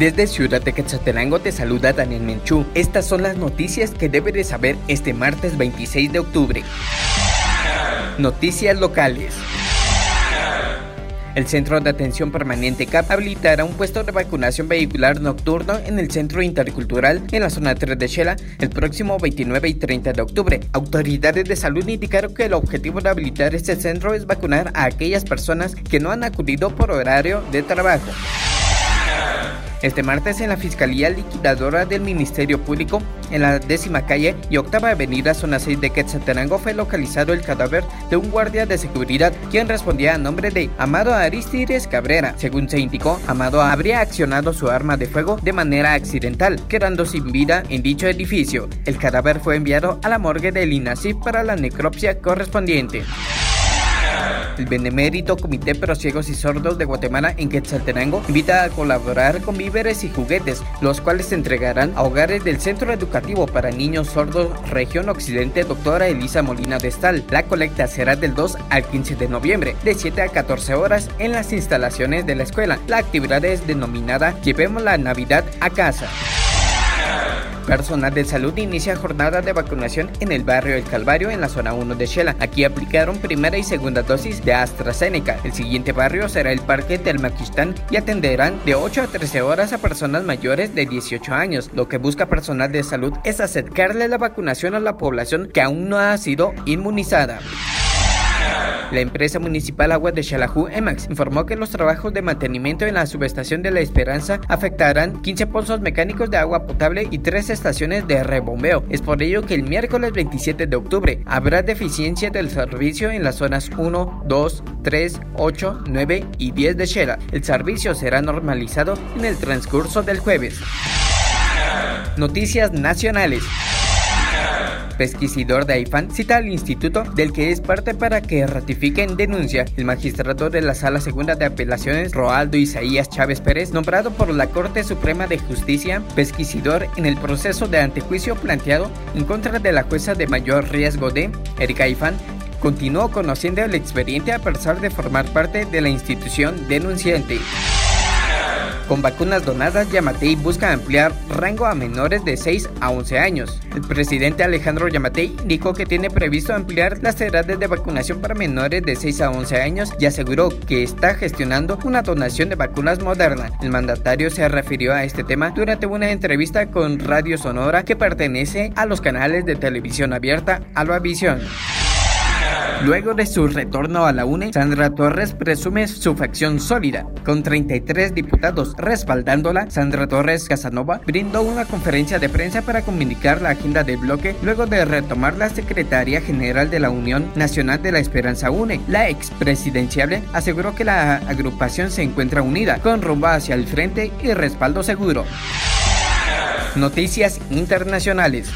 Desde Ciudad de Quetzaltenango te saluda Daniel Menchú. Estas son las noticias que debes de saber este martes 26 de octubre. Noticias locales. El Centro de Atención Permanente CAP habilitará un puesto de vacunación vehicular nocturno en el Centro Intercultural en la zona 3 de Shela el próximo 29 y 30 de octubre. Autoridades de salud indicaron que el objetivo de habilitar este centro es vacunar a aquellas personas que no han acudido por horario de trabajo. Este martes en la Fiscalía Liquidadora del Ministerio Público, en la décima calle y octava avenida zona 6 de Quetzaltenango fue localizado el cadáver de un guardia de seguridad quien respondía a nombre de Amado Aristides Cabrera. Según se indicó, Amado habría accionado su arma de fuego de manera accidental, quedando sin vida en dicho edificio. El cadáver fue enviado a la morgue del INASIF para la necropsia correspondiente. El Benemérito Comité Pro Ciegos y Sordos de Guatemala en Quetzaltenango invita a colaborar con víveres y juguetes, los cuales se entregarán a hogares del Centro Educativo para Niños Sordos Región Occidente Doctora Elisa Molina de Estal. La colecta será del 2 al 15 de noviembre, de 7 a 14 horas en las instalaciones de la escuela. La actividad es denominada Llevemos la Navidad a casa. Personal de salud inicia jornada de vacunación en el barrio El Calvario en la zona 1 de Shela. Aquí aplicaron primera y segunda dosis de AstraZeneca. El siguiente barrio será el Parque del Maquistán y atenderán de 8 a 13 horas a personas mayores de 18 años. Lo que busca personal de salud es acercarle la vacunación a la población que aún no ha sido inmunizada. La empresa municipal Agua de Xalajú, EMAX, informó que los trabajos de mantenimiento en la subestación de La Esperanza afectarán 15 pozos mecánicos de agua potable y 3 estaciones de rebombeo. Es por ello que el miércoles 27 de octubre habrá deficiencia del servicio en las zonas 1, 2, 3, 8, 9 y 10 de Shela. El servicio será normalizado en el transcurso del jueves. Noticias nacionales pesquisidor de AIFAN cita al instituto del que es parte para que ratifiquen denuncia. El magistrado de la Sala Segunda de Apelaciones, Roaldo Isaías Chávez Pérez, nombrado por la Corte Suprema de Justicia, pesquisidor en el proceso de antejuicio planteado en contra de la jueza de mayor riesgo de Erika AIFAN, continuó conociendo el expediente a pesar de formar parte de la institución denunciante. Con vacunas donadas, Yamatei busca ampliar rango a menores de 6 a 11 años. El presidente Alejandro Yamatei indicó que tiene previsto ampliar las edades de vacunación para menores de 6 a 11 años y aseguró que está gestionando una donación de vacunas modernas. El mandatario se refirió a este tema durante una entrevista con Radio Sonora que pertenece a los canales de televisión abierta Alba Visión. Luego de su retorno a la UNE, Sandra Torres presume su facción sólida. Con 33 diputados respaldándola, Sandra Torres Casanova brindó una conferencia de prensa para comunicar la agenda del bloque luego de retomar la Secretaría General de la Unión Nacional de la Esperanza UNE. La expresidenciable aseguró que la agrupación se encuentra unida, con rumbo hacia el frente y respaldo seguro. Noticias internacionales.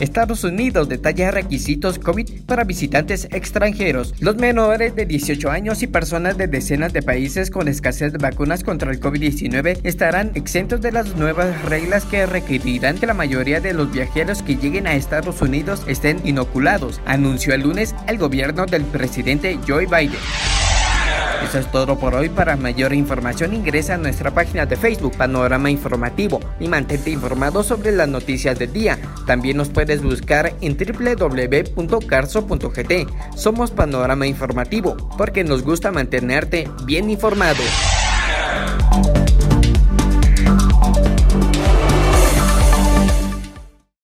Estados Unidos detalla requisitos COVID para visitantes extranjeros. Los menores de 18 años y personas de decenas de países con escasez de vacunas contra el COVID-19 estarán exentos de las nuevas reglas que requerirán que la mayoría de los viajeros que lleguen a Estados Unidos estén inoculados, anunció el lunes el gobierno del presidente Joe Biden. Eso es todo por hoy. Para mayor información ingresa a nuestra página de Facebook Panorama Informativo y mantente informado sobre las noticias del día. También nos puedes buscar en www.carso.gt. Somos Panorama Informativo porque nos gusta mantenerte bien informado.